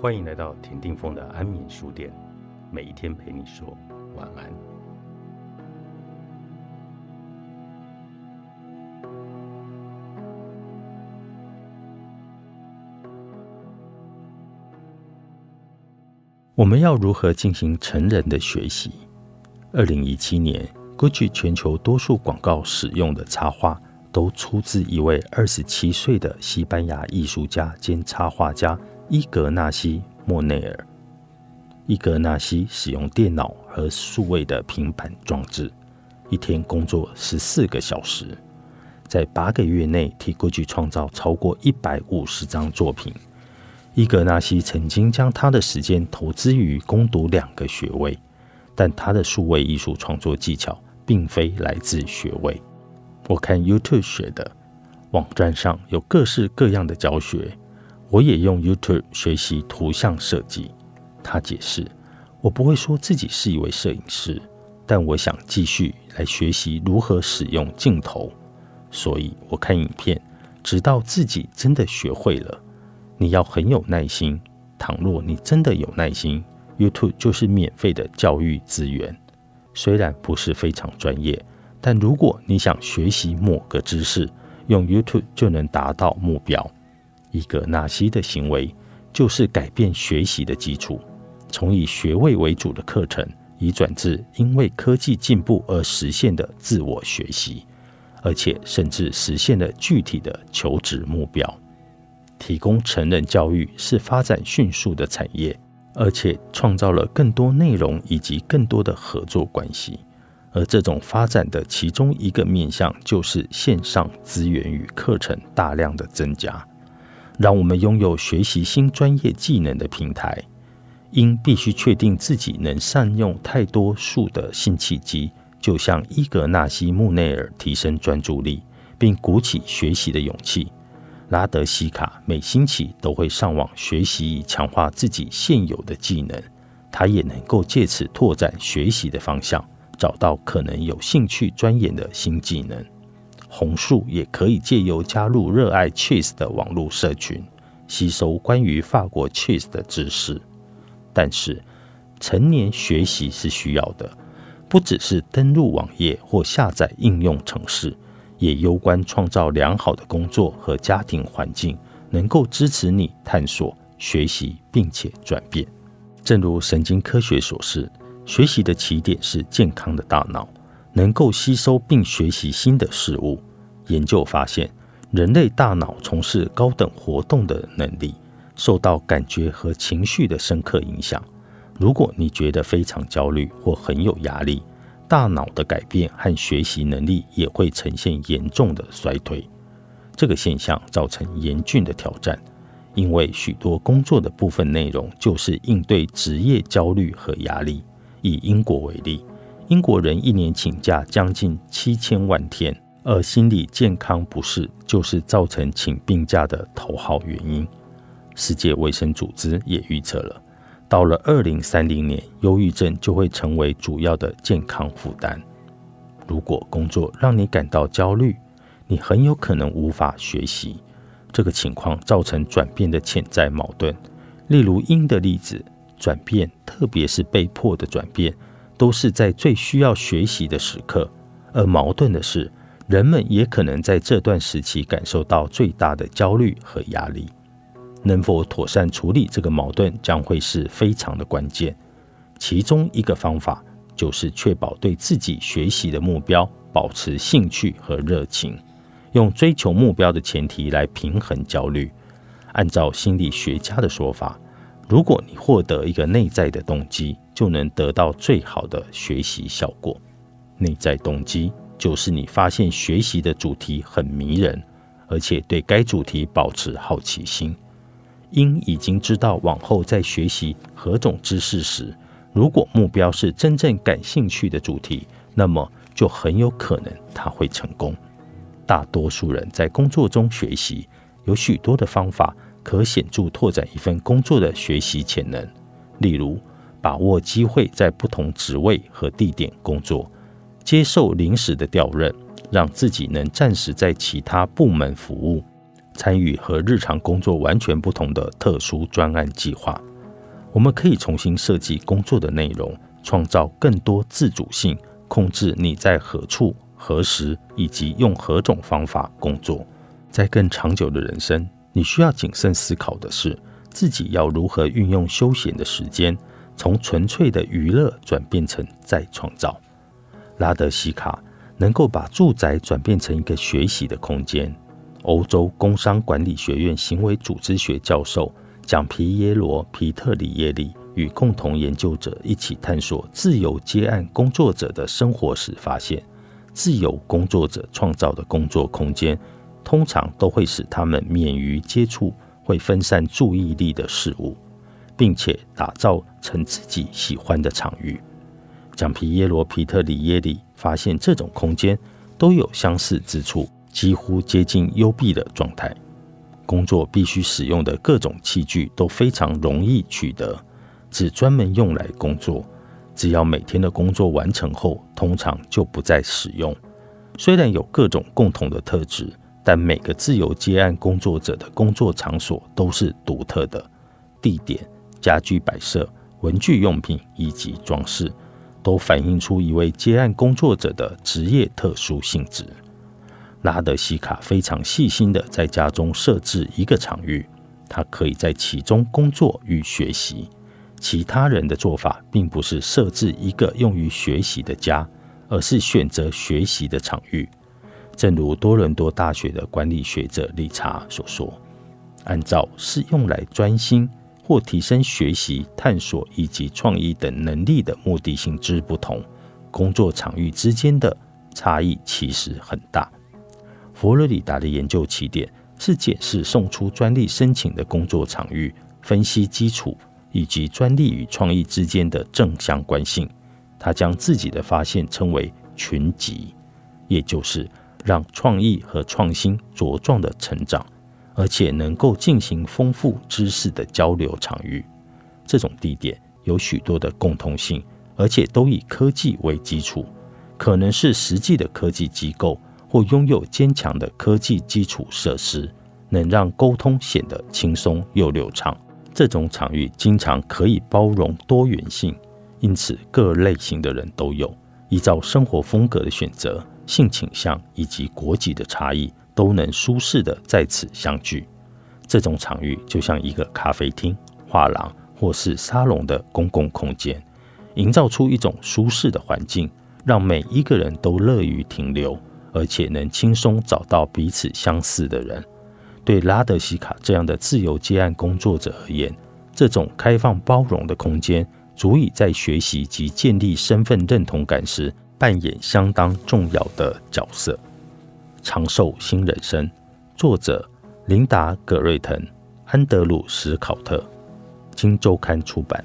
欢迎来到田定峰的安眠书店，每一天陪你说晚安。我们要如何进行成人的学习？二零一七年，GUCCI 全球多数广告使用的插画都出自一位二十七岁的西班牙艺术家兼插画家。伊格纳西·莫内尔。伊格纳西使用电脑和数位的平板装置，一天工作十四个小时，在八个月内替 GUCCI 创造超过一百五十张作品。伊格纳西曾经将他的时间投资于攻读两个学位，但他的数位艺术创作技巧并非来自学位。我看 YouTube 学的，网站上有各式各样的教学。我也用 YouTube 学习图像设计。他解释：“我不会说自己是一位摄影师，但我想继续来学习如何使用镜头，所以我看影片，直到自己真的学会了。你要很有耐心。倘若你真的有耐心，YouTube 就是免费的教育资源。虽然不是非常专业，但如果你想学习某个知识，用 YouTube 就能达到目标。”伊格纳西的行为就是改变学习的基础，从以学位为主的课程，移转至因为科技进步而实现的自我学习，而且甚至实现了具体的求职目标。提供成人教育是发展迅速的产业，而且创造了更多内容以及更多的合作关系。而这种发展的其中一个面向，就是线上资源与课程大量的增加。让我们拥有学习新专业技能的平台，因必须确定自己能善用太多数的新契机，就像伊格纳西·穆内尔提升专注力，并鼓起学习的勇气。拉德西卡每星期都会上网学习，以强化自己现有的技能。他也能够借此拓展学习的方向，找到可能有兴趣钻研的新技能。红树也可以借由加入热爱 cheese 的网络社群，吸收关于法国 cheese 的知识。但是，成年学习是需要的，不只是登录网页或下载应用程式，也攸关创造良好的工作和家庭环境，能够支持你探索、学习并且转变。正如神经科学所示，学习的起点是健康的大脑。能够吸收并学习新的事物。研究发现，人类大脑从事高等活动的能力受到感觉和情绪的深刻影响。如果你觉得非常焦虑或很有压力，大脑的改变和学习能力也会呈现严重的衰退。这个现象造成严峻的挑战，因为许多工作的部分内容就是应对职业焦虑和压力。以英国为例。英国人一年请假将近七千万天，而心理健康不适就是造成请病假的头号原因。世界卫生组织也预测了，到了二零三零年，忧郁症就会成为主要的健康负担。如果工作让你感到焦虑，你很有可能无法学习。这个情况造成转变的潜在矛盾，例如鹰的例子，转变，特别是被迫的转变。都是在最需要学习的时刻，而矛盾的是，人们也可能在这段时期感受到最大的焦虑和压力。能否妥善处理这个矛盾，将会是非常的关键。其中一个方法就是确保对自己学习的目标保持兴趣和热情，用追求目标的前提来平衡焦虑。按照心理学家的说法。如果你获得一个内在的动机，就能得到最好的学习效果。内在动机就是你发现学习的主题很迷人，而且对该主题保持好奇心。因已经知道往后在学习何种知识时，如果目标是真正感兴趣的主题，那么就很有可能他会成功。大多数人在工作中学习有许多的方法。可显著拓展一份工作的学习潜能，例如把握机会在不同职位和地点工作，接受临时的调任，让自己能暂时在其他部门服务，参与和日常工作完全不同的特殊专案计划，我们可以重新设计工作的内容，创造更多自主性，控制你在何处、何时以及用何种方法工作。在更长久的人生，你需要谨慎思考的是，自己要如何运用休闲的时间，从纯粹的娱乐转变成再创造。拉德西卡能够把住宅转变成一个学习的空间。欧洲工商管理学院行为组织学教授。蒋皮耶罗·皮特里耶里与共同研究者一起探索自由接案工作者的生活时发现，自由工作者创造的工作空间通常都会使他们免于接触会分散注意力的事物，并且打造成自己喜欢的场域。蒋皮耶罗·皮特里耶里发现，这种空间都有相似之处，几乎接近幽闭的状态。工作必须使用的各种器具都非常容易取得，只专门用来工作。只要每天的工作完成后，通常就不再使用。虽然有各种共同的特质，但每个自由接案工作者的工作场所都是独特的。地点、家居摆设、文具用品以及装饰，都反映出一位接案工作者的职业特殊性质。拉德西卡非常细心的在家中设置一个场域，他可以在其中工作与学习。其他人的做法并不是设置一个用于学习的家，而是选择学习的场域。正如多伦多大学的管理学者理查所说：“按照是用来专心或提升学习、探索以及创意等能力的目的性之不同，工作场域之间的差异其实很大。”佛罗里达的研究起点是检视送出专利申请的工作场域，分析基础以及专利与创意之间的正相关性。他将自己的发现称为“群集”，也就是让创意和创新茁壮的成长，而且能够进行丰富知识的交流场域。这种地点有许多的共通性，而且都以科技为基础，可能是实际的科技机构。或拥有坚强的科技基础设施，能让沟通显得轻松又流畅。这种场域经常可以包容多元性，因此各类型的人都有。依照生活风格的选择、性倾向以及国籍的差异，都能舒适的在此相聚。这种场域就像一个咖啡厅、画廊或是沙龙的公共空间，营造出一种舒适的环境，让每一个人都乐于停留。而且能轻松找到彼此相似的人。对拉德西卡这样的自由接案工作者而言，这种开放包容的空间，足以在学习及建立身份认同感时扮演相当重要的角色。长寿新人生，作者琳达·葛瑞腾、安德鲁·史考特，经周刊出版。